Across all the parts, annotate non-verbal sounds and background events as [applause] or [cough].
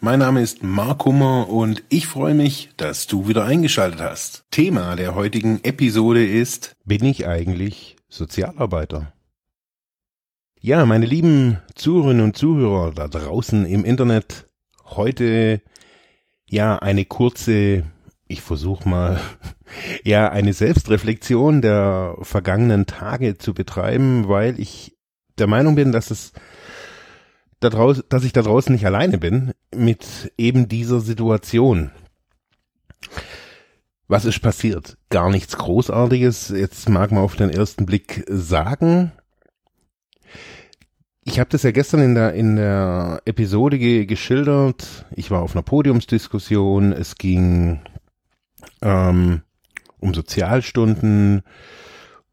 Mein Name ist Mark Hummer und ich freue mich, dass du wieder eingeschaltet hast. Thema der heutigen Episode ist, bin ich eigentlich Sozialarbeiter? Ja, meine lieben Zuhörerinnen und Zuhörer da draußen im Internet, heute ja eine kurze, ich versuche mal, [laughs] ja eine Selbstreflexion der vergangenen Tage zu betreiben, weil ich der Meinung bin, dass es da draußen, dass ich da draußen nicht alleine bin mit eben dieser Situation. Was ist passiert? Gar nichts Großartiges. Jetzt mag man auf den ersten Blick sagen, ich habe das ja gestern in der in der Episode ge geschildert. Ich war auf einer Podiumsdiskussion. Es ging ähm, um Sozialstunden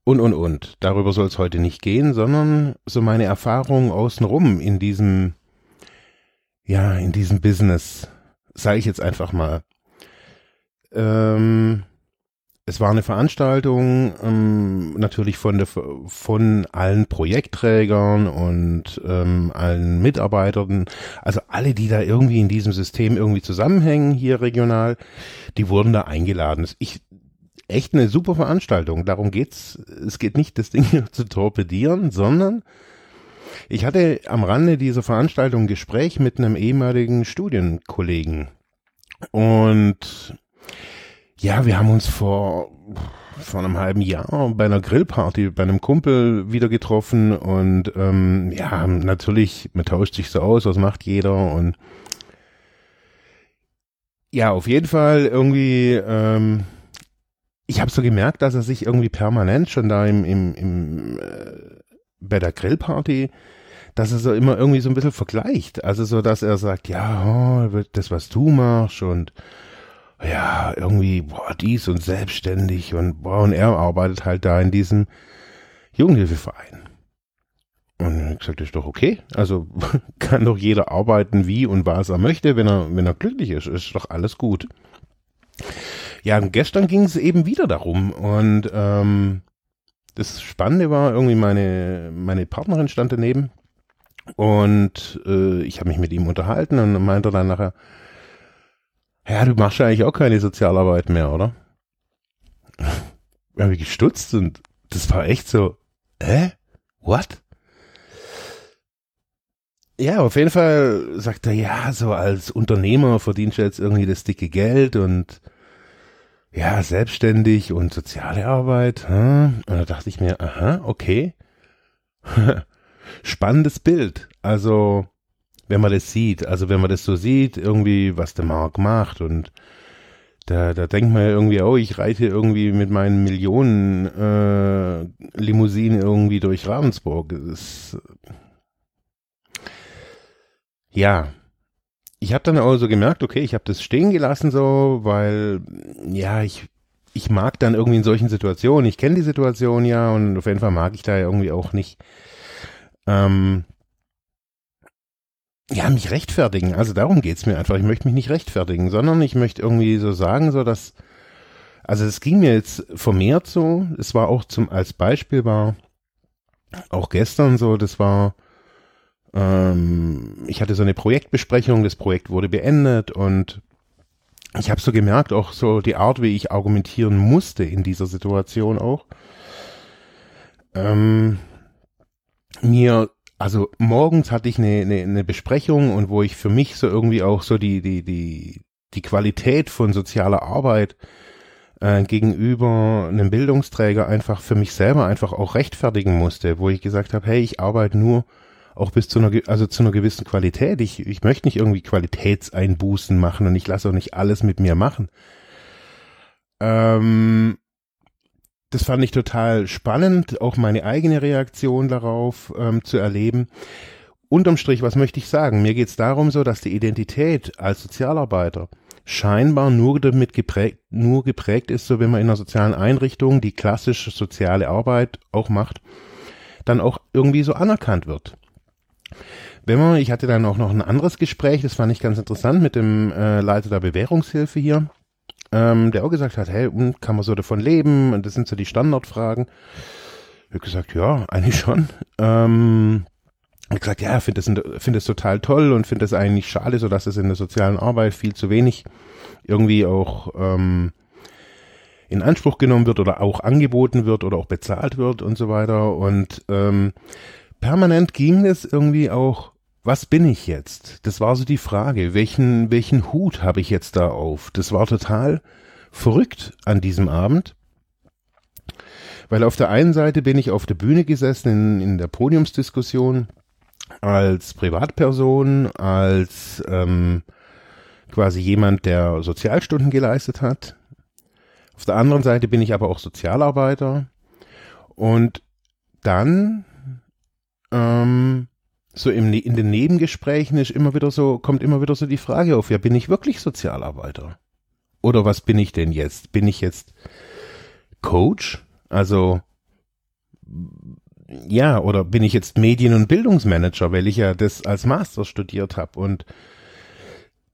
und und und. Darüber soll es heute nicht gehen, sondern so meine Erfahrungen außenrum in diesem ja in diesem Business, sage ich jetzt einfach mal. Ähm, es war eine Veranstaltung ähm, natürlich von der von allen Projektträgern und ähm, allen Mitarbeitern, also alle, die da irgendwie in diesem System irgendwie zusammenhängen hier regional, die wurden da eingeladen. Ich echt eine super Veranstaltung. Darum geht's. Es geht nicht, das Ding [laughs] zu torpedieren, sondern ich hatte am Rande dieser Veranstaltung ein Gespräch mit einem ehemaligen Studienkollegen und ja, wir haben uns vor, vor einem halben Jahr bei einer Grillparty bei einem Kumpel wieder getroffen und ähm, ja, natürlich, man tauscht sich so aus, was macht jeder und ja, auf jeden Fall irgendwie, ähm, ich habe so gemerkt, dass er sich irgendwie permanent schon da im, im, im äh, bei der Grillparty, dass er so immer irgendwie so ein bisschen vergleicht. Also so, dass er sagt, ja, oh, das, was du machst und ja, irgendwie, boah, dies und selbstständig und boah, und er arbeitet halt da in diesem Jugendhilfeverein. Und ich gesagt, ist doch okay. Also [laughs] kann doch jeder arbeiten, wie und was er möchte, wenn er, wenn er glücklich ist. Ist doch alles gut. Ja, und gestern ging es eben wieder darum. Und ähm, das Spannende war, irgendwie meine, meine Partnerin stand daneben und äh, ich habe mich mit ihm unterhalten und meinte dann nachher, ja, du machst ja eigentlich auch keine Sozialarbeit mehr, oder? [laughs] Wir haben gestutzt und das war echt so, hä? What? Ja, auf jeden Fall sagt er, ja, so als Unternehmer verdienst du jetzt irgendwie das dicke Geld und ja, selbstständig und soziale Arbeit. Hm? Und da dachte ich mir, aha, okay. [laughs] Spannendes Bild. Also, wenn man das sieht. Also wenn man das so sieht, irgendwie, was der Mark macht und da, da denkt man ja irgendwie, oh, ich reite irgendwie mit meinen Millionen äh, Limousinen irgendwie durch Ravensburg. Das, ja, ich habe dann auch so gemerkt, okay, ich habe das stehen gelassen so, weil ja, ich ich mag dann irgendwie in solchen Situationen, ich kenne die Situation ja und auf jeden Fall mag ich da irgendwie auch nicht ähm, ja, mich rechtfertigen. Also darum geht's mir einfach. Ich möchte mich nicht rechtfertigen, sondern ich möchte irgendwie so sagen, so dass, also es ging mir jetzt vermehrt so. Es war auch zum, als Beispiel war auch gestern so, das war, ähm, ich hatte so eine Projektbesprechung, das Projekt wurde beendet und ich habe so gemerkt, auch so die Art, wie ich argumentieren musste in dieser Situation auch. Ähm, mir also morgens hatte ich eine, eine, eine Besprechung und wo ich für mich so irgendwie auch so die, die, die, die Qualität von sozialer Arbeit äh, gegenüber einem Bildungsträger einfach für mich selber einfach auch rechtfertigen musste, wo ich gesagt habe, hey, ich arbeite nur auch bis zu einer, also zu einer gewissen Qualität. Ich, ich möchte nicht irgendwie Qualitätseinbußen machen und ich lasse auch nicht alles mit mir machen. Ähm, das fand ich total spannend, auch meine eigene Reaktion darauf ähm, zu erleben. Unterm Strich, was möchte ich sagen? Mir geht es darum so, dass die Identität als Sozialarbeiter scheinbar nur damit geprägt, nur geprägt ist, so wenn man in einer sozialen Einrichtung die klassische soziale Arbeit auch macht, dann auch irgendwie so anerkannt wird. Wenn man, ich hatte dann auch noch ein anderes Gespräch, das fand ich ganz interessant mit dem äh, Leiter der Bewährungshilfe hier, ähm, der auch gesagt hat, hey, kann man so davon leben? Und das sind so die Standardfragen. Ich habe gesagt, ja, eigentlich schon. Ähm, ich gesagt, ja, finde das, find total toll und finde das eigentlich schade, so dass es in der sozialen Arbeit viel zu wenig irgendwie auch ähm, in Anspruch genommen wird oder auch angeboten wird oder auch bezahlt wird und so weiter. Und ähm, permanent ging es irgendwie auch, was bin ich jetzt? Das war so die Frage, welchen, welchen Hut habe ich jetzt da auf? Das war total verrückt an diesem Abend. Weil auf der einen Seite bin ich auf der Bühne gesessen in, in der Podiumsdiskussion als Privatperson, als ähm, quasi jemand, der Sozialstunden geleistet hat. Auf der anderen Seite bin ich aber auch Sozialarbeiter. Und dann ähm, so im, ne-, in den Nebengesprächen ist immer wieder so, kommt immer wieder so die Frage auf, ja, bin ich wirklich Sozialarbeiter? Oder was bin ich denn jetzt? Bin ich jetzt Coach? Also ja, oder bin ich jetzt Medien- und Bildungsmanager, weil ich ja das als Master studiert habe und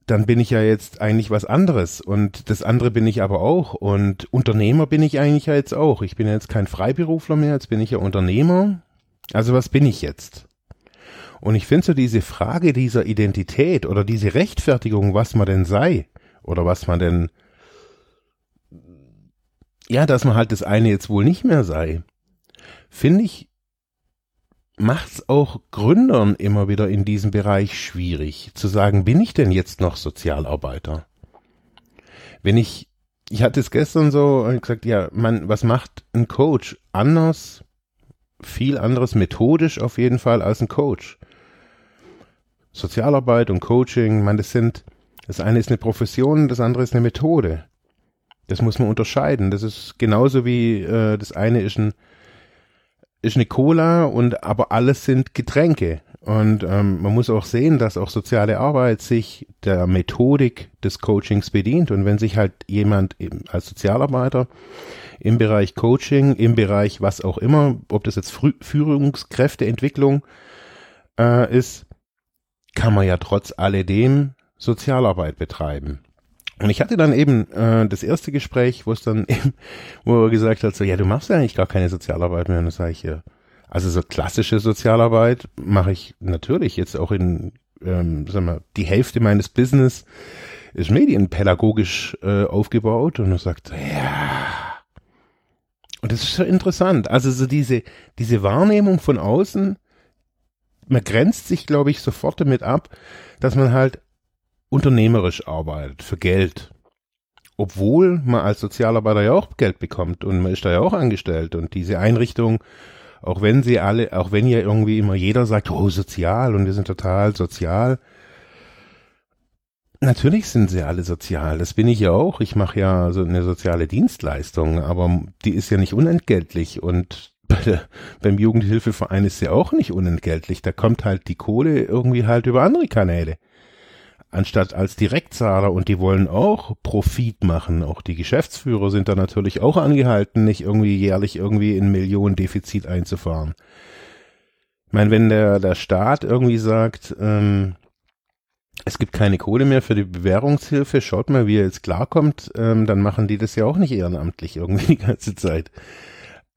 dann bin ich ja jetzt eigentlich was anderes und das andere bin ich aber auch und Unternehmer bin ich eigentlich ja jetzt auch. Ich bin ja jetzt kein Freiberufler mehr, jetzt bin ich ja Unternehmer. Also was bin ich jetzt? Und ich finde so diese Frage dieser Identität oder diese Rechtfertigung, was man denn sei oder was man denn ja, dass man halt das eine jetzt wohl nicht mehr sei, finde ich macht's auch Gründern immer wieder in diesem Bereich schwierig, zu sagen, bin ich denn jetzt noch Sozialarbeiter? Wenn ich, ich hatte es gestern so gesagt, ja, man, was macht ein Coach anders, viel anderes methodisch auf jeden Fall als ein Coach? Sozialarbeit und Coaching, man, das sind, das eine ist eine Profession, das andere ist eine Methode. Das muss man unterscheiden. Das ist genauso wie äh, das eine ist ein ist eine Cola und aber alles sind Getränke. Und ähm, man muss auch sehen, dass auch soziale Arbeit sich der Methodik des Coachings bedient. Und wenn sich halt jemand eben als Sozialarbeiter im Bereich Coaching, im Bereich was auch immer, ob das jetzt Führungskräfteentwicklung äh, ist, kann man ja trotz alledem Sozialarbeit betreiben. Und ich hatte dann eben äh, das erste Gespräch, wo es dann [laughs] eben, wo er gesagt hat, so, ja, du machst ja eigentlich gar keine Sozialarbeit mehr. Und das sage ich, ja, also so klassische Sozialarbeit mache ich natürlich jetzt auch in, ähm, sag mal, die Hälfte meines Business ist medienpädagogisch äh, aufgebaut. Und er sagt, ja. Und das ist so interessant. Also so diese, diese Wahrnehmung von außen, man grenzt sich, glaube ich, sofort damit ab, dass man halt unternehmerisch arbeitet, für Geld. Obwohl man als Sozialarbeiter ja auch Geld bekommt und man ist da ja auch angestellt und diese Einrichtung, auch wenn sie alle, auch wenn ja irgendwie immer jeder sagt, oh, sozial und wir sind total sozial. Natürlich sind sie alle sozial, das bin ich ja auch. Ich mache ja so eine soziale Dienstleistung, aber die ist ja nicht unentgeltlich und bei der, beim Jugendhilfeverein ist sie auch nicht unentgeltlich. Da kommt halt die Kohle irgendwie halt über andere Kanäle anstatt als Direktzahler und die wollen auch Profit machen. Auch die Geschäftsführer sind da natürlich auch angehalten, nicht irgendwie jährlich irgendwie in Millionen Defizit einzufahren. Ich meine, wenn der, der Staat irgendwie sagt, ähm, es gibt keine Kohle mehr für die Bewährungshilfe, schaut mal, wie er jetzt klarkommt, ähm, dann machen die das ja auch nicht ehrenamtlich irgendwie [laughs] die ganze Zeit.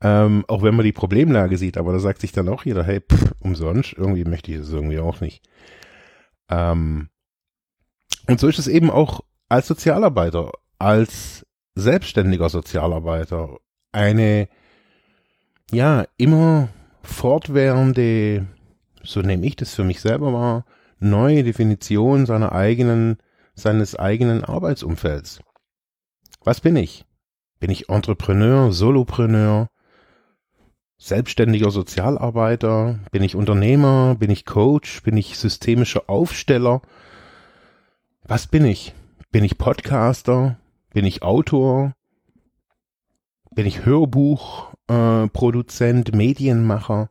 Ähm, auch wenn man die Problemlage sieht, aber da sagt sich dann auch jeder, hey, pff, umsonst, irgendwie möchte ich das irgendwie auch nicht. Ähm, und so ist es eben auch als Sozialarbeiter, als selbstständiger Sozialarbeiter eine, ja, immer fortwährende, so nehme ich das für mich selber wahr, neue Definition seiner eigenen, seines eigenen Arbeitsumfelds. Was bin ich? Bin ich Entrepreneur, Solopreneur, selbstständiger Sozialarbeiter? Bin ich Unternehmer? Bin ich Coach? Bin ich systemischer Aufsteller? Was bin ich? Bin ich Podcaster? Bin ich Autor? Bin ich Hörbuchproduzent, äh, Medienmacher?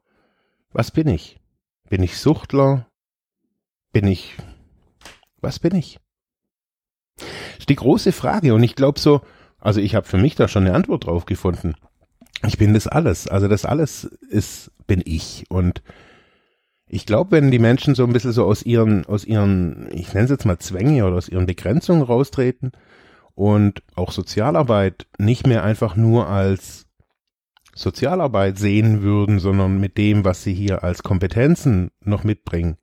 Was bin ich? Bin ich Suchtler? Bin ich... Was bin ich? ist die große Frage. Und ich glaube so, also ich habe für mich da schon eine Antwort drauf gefunden. Ich bin das alles. Also das alles ist, bin ich. Und ich glaube, wenn die Menschen so ein bisschen so aus ihren, aus ihren, ich nenne es jetzt mal Zwänge oder aus ihren Begrenzungen raustreten und auch Sozialarbeit nicht mehr einfach nur als Sozialarbeit sehen würden, sondern mit dem, was sie hier als Kompetenzen noch mitbringen.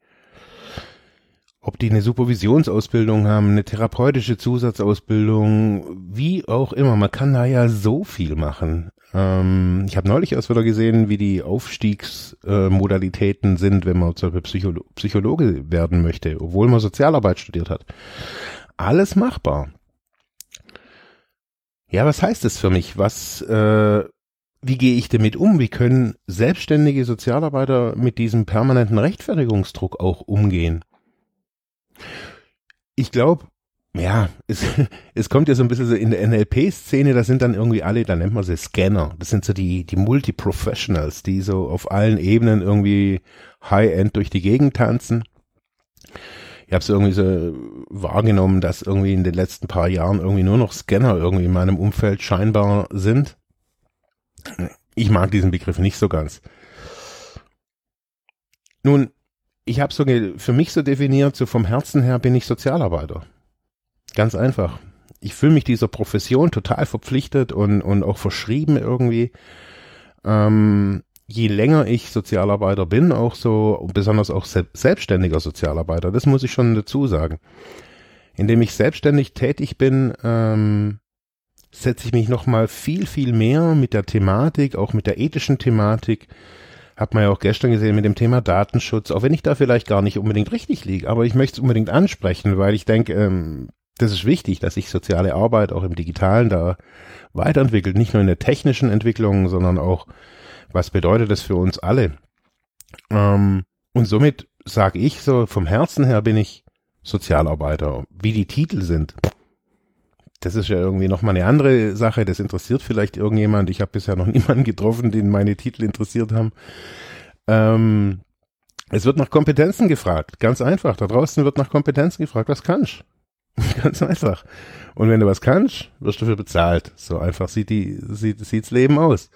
Ob die eine Supervisionsausbildung haben, eine therapeutische Zusatzausbildung, wie auch immer. Man kann da ja so viel machen. Ähm, ich habe neulich erst wieder gesehen, wie die Aufstiegsmodalitäten äh, sind, wenn man zum Beispiel Psycholo Psychologe werden möchte, obwohl man Sozialarbeit studiert hat. Alles machbar. Ja, was heißt das für mich? Was, äh, wie gehe ich damit um? Wie können selbstständige Sozialarbeiter mit diesem permanenten Rechtfertigungsdruck auch umgehen? Ich glaube, ja, es, [laughs] es kommt ja so ein bisschen so in der NLP-Szene, da sind dann irgendwie alle, da nennt man sie Scanner. Das sind so die, die Multi-Professionals, die so auf allen Ebenen irgendwie High-End durch die Gegend tanzen. Ich habe es irgendwie so wahrgenommen, dass irgendwie in den letzten paar Jahren irgendwie nur noch Scanner irgendwie in meinem Umfeld scheinbar sind. Ich mag diesen Begriff nicht so ganz. Nun, ich habe so für mich so definiert, so vom Herzen her bin ich Sozialarbeiter. Ganz einfach. Ich fühle mich dieser Profession total verpflichtet und, und auch verschrieben irgendwie. Ähm, je länger ich Sozialarbeiter bin, auch so, besonders auch selbstständiger Sozialarbeiter, das muss ich schon dazu sagen. Indem ich selbstständig tätig bin, ähm, setze ich mich nochmal viel, viel mehr mit der Thematik, auch mit der ethischen Thematik, hat man ja auch gestern gesehen mit dem Thema Datenschutz, auch wenn ich da vielleicht gar nicht unbedingt richtig liege, aber ich möchte es unbedingt ansprechen, weil ich denke, ähm, das ist wichtig, dass sich soziale Arbeit auch im Digitalen da weiterentwickelt, nicht nur in der technischen Entwicklung, sondern auch, was bedeutet das für uns alle? Ähm, und somit sage ich so, vom Herzen her bin ich Sozialarbeiter. Wie die Titel sind, das ist ja irgendwie nochmal eine andere Sache, das interessiert vielleicht irgendjemand. Ich habe bisher noch [laughs] niemanden getroffen, den meine Titel interessiert haben. Ähm, es wird nach Kompetenzen gefragt, ganz einfach. Da draußen wird nach Kompetenzen gefragt, was kannst [laughs] Ganz einfach. Und wenn du was kannst, wirst du dafür bezahlt. So einfach sieht die, sieht, sieht's Leben aus.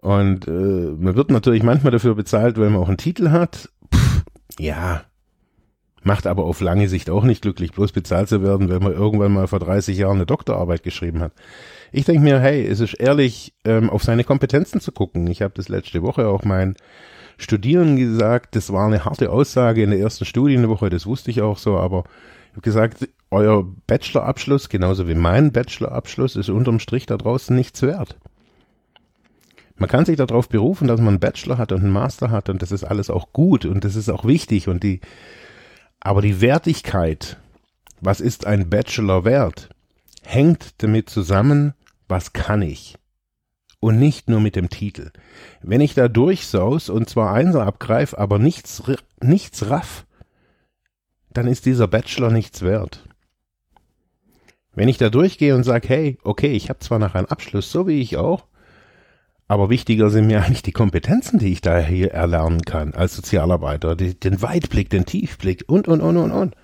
Und äh, man wird natürlich manchmal dafür bezahlt, weil man auch einen Titel hat. Pff, ja, macht aber auf lange Sicht auch nicht glücklich, bloß bezahlt zu werden, wenn man irgendwann mal vor 30 Jahren eine Doktorarbeit geschrieben hat. Ich denke mir, hey, es ist ehrlich, ähm, auf seine Kompetenzen zu gucken. Ich habe das letzte Woche auch meinen Studierenden gesagt, das war eine harte Aussage in der ersten Studienwoche, das wusste ich auch so, aber ich habe gesagt, euer Bachelorabschluss, genauso wie mein Bachelorabschluss, ist unterm Strich da draußen nichts wert. Man kann sich darauf berufen, dass man einen Bachelor hat und einen Master hat und das ist alles auch gut und das ist auch wichtig und die, aber die Wertigkeit, was ist ein Bachelor wert, hängt damit zusammen, was kann ich? Und nicht nur mit dem Titel. Wenn ich da durchsaus und zwar Einser abgreife, aber nichts, nichts raff, dann ist dieser Bachelor nichts wert. Wenn ich da durchgehe und sage, hey, okay, ich habe zwar noch einen Abschluss, so wie ich auch, aber wichtiger sind mir eigentlich die Kompetenzen, die ich da hier erlernen kann als Sozialarbeiter, die, den Weitblick, den Tiefblick und, und, und, und, und.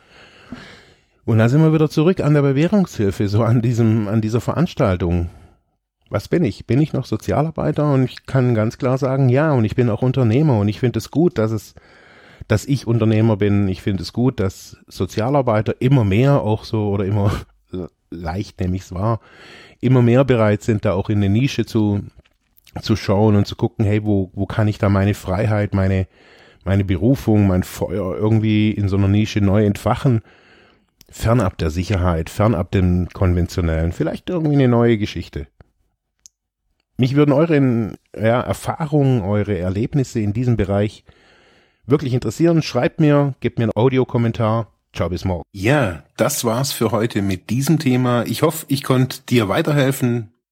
Und da sind wir wieder zurück an der Bewährungshilfe, so an diesem, an dieser Veranstaltung. Was bin ich? Bin ich noch Sozialarbeiter? Und ich kann ganz klar sagen, ja, und ich bin auch Unternehmer und ich finde es gut, dass es dass ich Unternehmer bin. Ich finde es gut, dass Sozialarbeiter immer mehr auch so oder immer [laughs] leicht nehme ich es wahr, immer mehr bereit sind, da auch in eine Nische zu, zu schauen und zu gucken, hey, wo, wo kann ich da meine Freiheit, meine, meine Berufung, mein Feuer irgendwie in so einer Nische neu entfachen, fernab der Sicherheit, fernab dem konventionellen, vielleicht irgendwie eine neue Geschichte. Mich würden eure ja, Erfahrungen, eure Erlebnisse in diesem Bereich wirklich interessieren, schreibt mir, gebt mir einen Audiokommentar. Ciao, bis morgen. Ja, das war's für heute mit diesem Thema. Ich hoffe, ich konnte dir weiterhelfen,